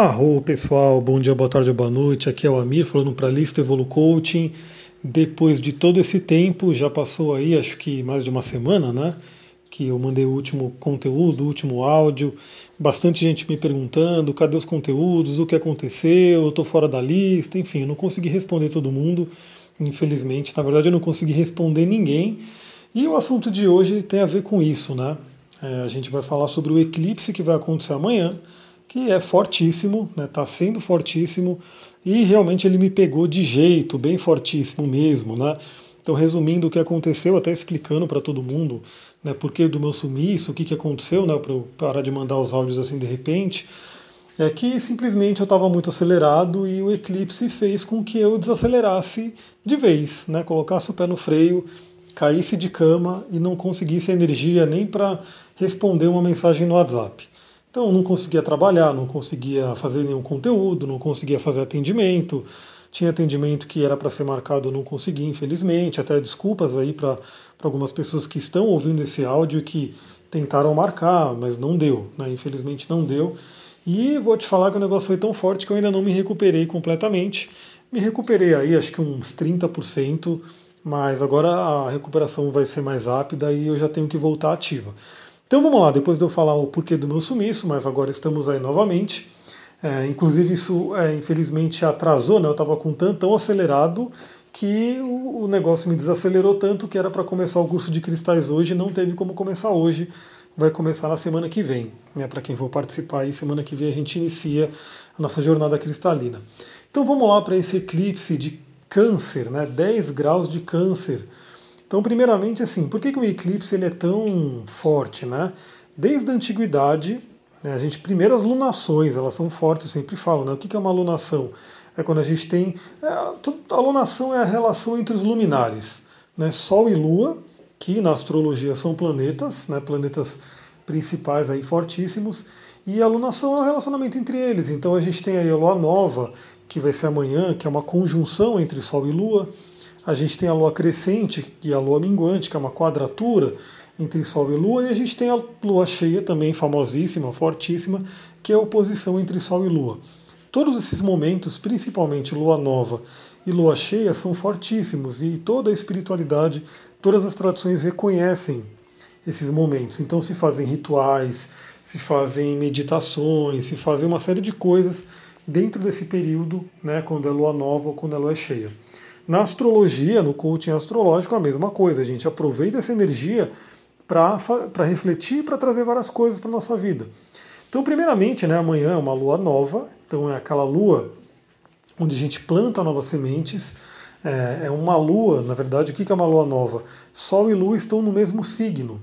Arro pessoal, bom dia, boa tarde, boa noite. Aqui é o Amir falando para a lista Evolu Coaching. Depois de todo esse tempo, já passou aí acho que mais de uma semana, né? Que eu mandei o último conteúdo, o último áudio. Bastante gente me perguntando cadê os conteúdos, o que aconteceu, eu estou fora da lista, enfim, eu não consegui responder todo mundo, infelizmente. Na verdade, eu não consegui responder ninguém. E o assunto de hoje tem a ver com isso, né? É, a gente vai falar sobre o eclipse que vai acontecer amanhã que é fortíssimo, está né, tá sendo fortíssimo, e realmente ele me pegou de jeito, bem fortíssimo mesmo. Né? Então, resumindo o que aconteceu, até explicando para todo mundo né, por que do meu sumiço, o que, que aconteceu, né, para eu parar de mandar os áudios assim de repente, é que simplesmente eu estava muito acelerado e o eclipse fez com que eu desacelerasse de vez, né, colocasse o pé no freio, caísse de cama e não conseguisse energia nem para responder uma mensagem no WhatsApp. Então não conseguia trabalhar, não conseguia fazer nenhum conteúdo, não conseguia fazer atendimento. Tinha atendimento que era para ser marcado, eu não consegui, infelizmente. Até desculpas aí para algumas pessoas que estão ouvindo esse áudio que tentaram marcar, mas não deu, né? infelizmente não deu. E vou te falar que o negócio foi tão forte que eu ainda não me recuperei completamente. Me recuperei aí, acho que uns 30%, mas agora a recuperação vai ser mais rápida e eu já tenho que voltar ativa. Então vamos lá, depois de eu falar o porquê do meu sumiço, mas agora estamos aí novamente. É, inclusive isso é, infelizmente atrasou, né? Eu estava com tanto tão acelerado que o, o, negócio me desacelerou tanto que era para começar o curso de cristais hoje, não teve como começar hoje, vai começar na semana que vem. Né? Para quem for participar aí, semana que vem a gente inicia a nossa jornada cristalina. Então vamos lá para esse eclipse de câncer, né? 10 graus de câncer. Então, primeiramente, assim, por que, que o eclipse ele é tão forte, né? Desde a antiguidade, né, a gente primeiro as lunações, elas são fortes, eu sempre falo, né? O que, que é uma lunação? É quando a gente tem é, a lunação é a relação entre os luminares, né? Sol e Lua, que na astrologia são planetas, né? Planetas principais aí fortíssimos, e a lunação é o relacionamento entre eles. Então a gente tem aí a lua nova, que vai ser amanhã, que é uma conjunção entre Sol e Lua. A gente tem a lua crescente e a lua minguante, que é uma quadratura entre Sol e Lua, e a gente tem a lua cheia também famosíssima, fortíssima, que é a oposição entre Sol e Lua. Todos esses momentos, principalmente lua nova e lua cheia, são fortíssimos e toda a espiritualidade, todas as tradições reconhecem esses momentos. Então se fazem rituais, se fazem meditações, se fazem uma série de coisas dentro desse período, né, quando é lua nova ou quando é lua cheia. Na astrologia, no coaching astrológico, a mesma coisa. A gente aproveita essa energia para refletir e para trazer várias coisas para a nossa vida. Então, primeiramente, né, amanhã é uma lua nova, então é aquela lua onde a gente planta novas sementes. É, é uma lua, na verdade, o que é uma lua nova? Sol e lua estão no mesmo signo.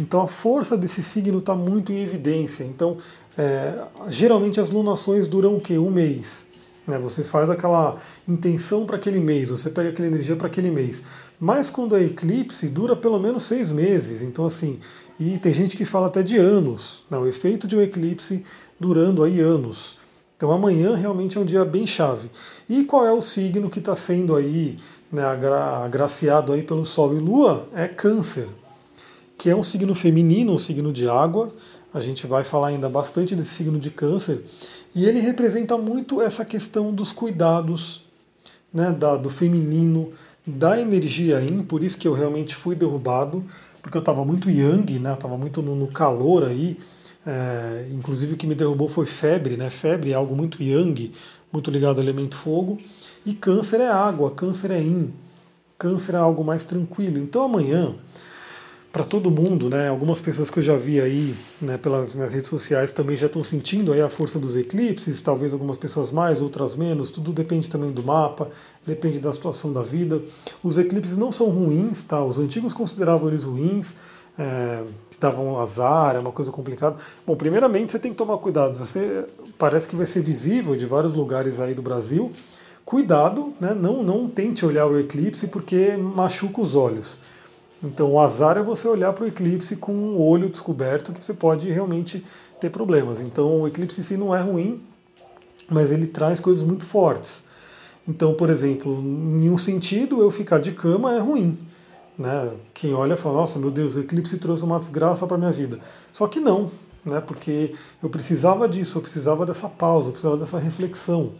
Então a força desse signo está muito em evidência. Então, é, geralmente as lunações duram o quê? Um mês. Né? Você faz aquela intenção para aquele mês, você pega aquela energia para aquele mês. Mas quando é eclipse, dura pelo menos seis meses. Então, assim, e tem gente que fala até de anos. Né? O efeito de um eclipse durando aí anos. Então amanhã realmente é um dia bem chave. E qual é o signo que está sendo aí né, agra agraciado aí pelo Sol e Lua? É Câncer, que é um signo feminino, um signo de água. A gente vai falar ainda bastante desse signo de Câncer. E ele representa muito essa questão dos cuidados, né, da, do feminino, da energia yin, por isso que eu realmente fui derrubado, porque eu estava muito yang, né, estava muito no, no, calor aí, é, inclusive o que me derrubou foi febre, né, febre é algo muito yang, muito ligado ao elemento fogo, e câncer é água, câncer é yin, câncer é algo mais tranquilo. Então amanhã para todo mundo, né? Algumas pessoas que eu já vi aí, né, pelas minhas redes sociais também já estão sentindo aí a força dos eclipses, talvez algumas pessoas mais, outras menos, tudo depende também do mapa, depende da situação da vida. Os eclipses não são ruins, tá? Os antigos consideravam eles ruins, é, que davam azar, é uma coisa complicada. Bom, primeiramente você tem que tomar cuidado, você parece que vai ser visível de vários lugares aí do Brasil. Cuidado, né? Não, não tente olhar o eclipse porque machuca os olhos. Então o azar é você olhar para o eclipse com o olho descoberto que você pode realmente ter problemas. Então o eclipse em si não é ruim, mas ele traz coisas muito fortes. Então, por exemplo, em um sentido eu ficar de cama é ruim. Né? Quem olha fala, nossa, meu Deus, o eclipse trouxe uma desgraça para minha vida. Só que não, né? Porque eu precisava disso, eu precisava dessa pausa, eu precisava dessa reflexão.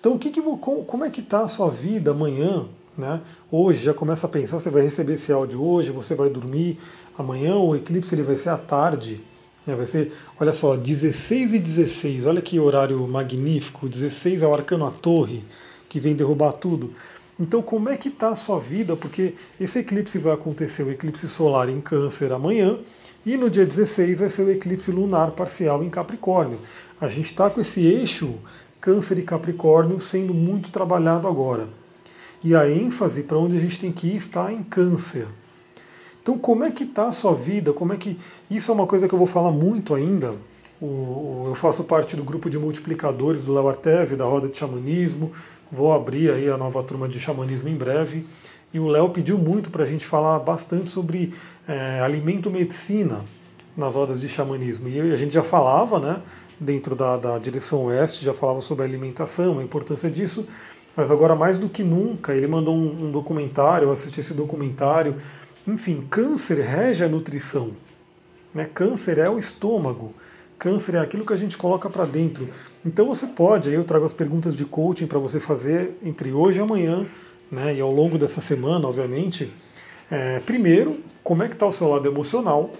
Então, o que, que como é que está a sua vida amanhã? Né? Hoje já começa a pensar, você vai receber esse áudio hoje, você vai dormir amanhã, o eclipse ele vai ser à tarde, né? vai ser, olha só, 16 e 16, olha que horário magnífico, 16 é o arcano à torre, que vem derrubar tudo. Então como é que está a sua vida? Porque esse eclipse vai acontecer, o eclipse solar em câncer amanhã, e no dia 16 vai ser o eclipse lunar parcial em Capricórnio. A gente está com esse eixo Câncer e Capricórnio sendo muito trabalhado agora. E a ênfase para onde a gente tem que ir está em Câncer. Então, como é que está a sua vida? Como é que isso é uma coisa que eu vou falar muito ainda. O, eu faço parte do grupo de multiplicadores do Léo Artese, da Roda de Xamanismo. Vou abrir aí a nova turma de xamanismo em breve. E o Léo pediu muito para a gente falar bastante sobre é, alimento medicina nas rodas de xamanismo. E a gente já falava, né, dentro da, da direção oeste, já falava sobre alimentação, a importância disso, mas agora mais do que nunca, ele mandou um, um documentário, eu assisti esse documentário. Enfim, câncer rege a nutrição. Né? Câncer é o estômago. Câncer é aquilo que a gente coloca para dentro. Então você pode, aí eu trago as perguntas de coaching para você fazer entre hoje e amanhã, né? e ao longo dessa semana, obviamente. É, primeiro, como é que está o seu lado emocional?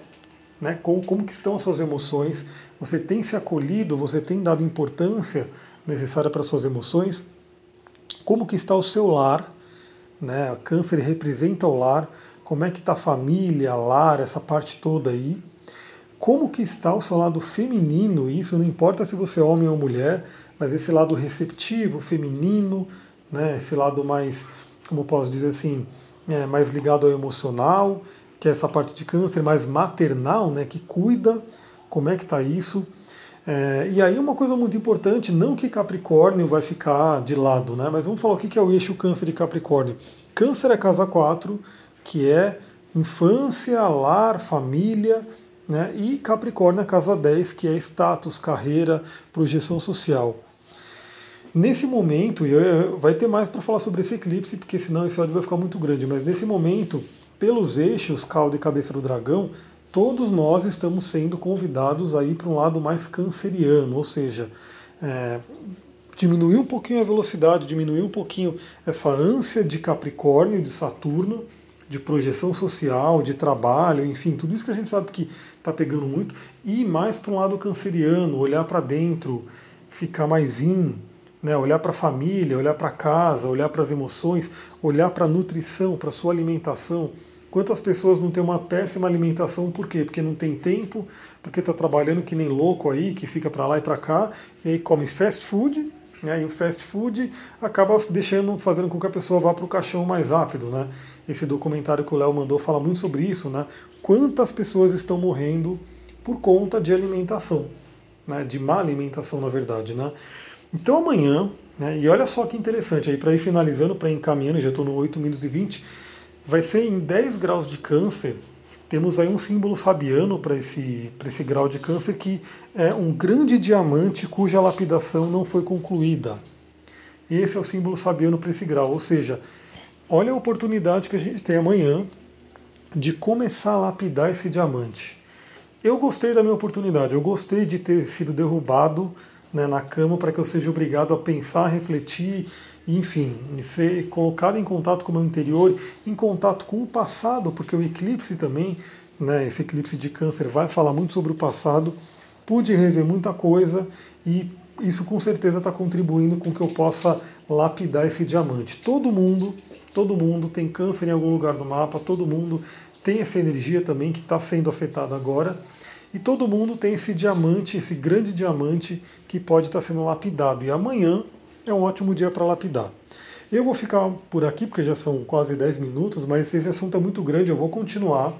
Né? Como, como que estão as suas emoções? Você tem se acolhido? Você tem dado importância necessária para as suas emoções? Como que está o seu lar? Né? Câncer representa o lar. Como é que está a família, lar, essa parte toda aí? Como que está o seu lado feminino? Isso não importa se você é homem ou mulher, mas esse lado receptivo, feminino, né? esse lado mais, como posso dizer assim, é, mais ligado ao emocional, que é essa parte de câncer mais maternal, né, que cuida, como é que está isso. É, e aí uma coisa muito importante, não que Capricórnio vai ficar de lado, né, mas vamos falar o que é o eixo câncer de Capricórnio. Câncer é casa 4, que é infância, lar, família, né, e Capricórnio é casa 10, que é status, carreira, projeção social. Nesse momento, e vai ter mais para falar sobre esse eclipse, porque senão esse áudio vai ficar muito grande, mas nesse momento, pelos eixos cauda e cabeça do dragão, todos nós estamos sendo convidados a ir para um lado mais canceriano, ou seja, é, diminuir um pouquinho a velocidade, diminuir um pouquinho essa ânsia de Capricórnio, de Saturno, de projeção social, de trabalho, enfim, tudo isso que a gente sabe que está pegando muito, e mais para um lado canceriano, olhar para dentro, ficar mais in, né, olhar para a família, olhar para casa, olhar para as emoções, olhar para a nutrição, para a sua alimentação. Quantas pessoas não têm uma péssima alimentação, por quê? Porque não tem tempo, porque está trabalhando que nem louco aí, que fica para lá e para cá, e aí come fast food, né, e o fast food acaba deixando, fazendo com que a pessoa vá para o caixão mais rápido. Né? Esse documentário que o Léo mandou fala muito sobre isso, né? Quantas pessoas estão morrendo por conta de alimentação, né? de má alimentação, na verdade. Né? Então amanhã, né, e olha só que interessante, aí para ir finalizando, para ir encaminhando, já estou no 8 minutos e 20, vai ser em 10 graus de câncer, temos aí um símbolo sabiano para esse, esse grau de câncer, que é um grande diamante cuja lapidação não foi concluída. Esse é o símbolo sabiano para esse grau, ou seja, olha a oportunidade que a gente tem amanhã de começar a lapidar esse diamante. Eu gostei da minha oportunidade, eu gostei de ter sido derrubado né, na cama para que eu seja obrigado a pensar, refletir, enfim, ser colocado em contato com o meu interior, em contato com o passado, porque o eclipse também, né, esse eclipse de câncer vai falar muito sobre o passado. Pude rever muita coisa e isso com certeza está contribuindo com que eu possa lapidar esse diamante. Todo mundo, todo mundo tem câncer em algum lugar do mapa, todo mundo tem essa energia também que está sendo afetada agora. E todo mundo tem esse diamante, esse grande diamante que pode estar sendo lapidado. E amanhã é um ótimo dia para lapidar. Eu vou ficar por aqui, porque já são quase 10 minutos, mas esse assunto é muito grande, eu vou continuar.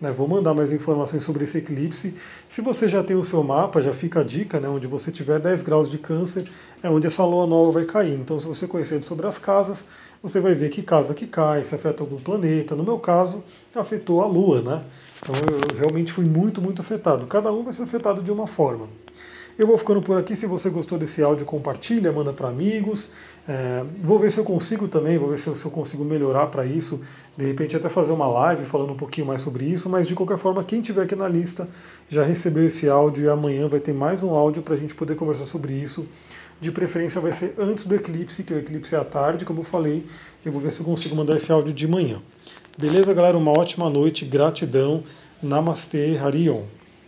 Né, vou mandar mais informações sobre esse eclipse. Se você já tem o seu mapa, já fica a dica, né, onde você tiver 10 graus de câncer, é onde essa lua nova vai cair. Então, se você conhecer sobre as casas, você vai ver que casa que cai, se afeta algum planeta. No meu caso, afetou a lua, né? Então eu realmente fui muito, muito afetado. Cada um vai ser afetado de uma forma. Eu vou ficando por aqui. Se você gostou desse áudio, compartilha, manda para amigos. É, vou ver se eu consigo também, vou ver se eu, se eu consigo melhorar para isso. De repente, até fazer uma live falando um pouquinho mais sobre isso. Mas de qualquer forma, quem tiver aqui na lista já recebeu esse áudio e amanhã vai ter mais um áudio para a gente poder conversar sobre isso. De preferência vai ser antes do eclipse, que o eclipse é à tarde, como eu falei. Eu vou ver se eu consigo mandar esse áudio de manhã. Beleza, galera? Uma ótima noite, gratidão. Namastê, Harion.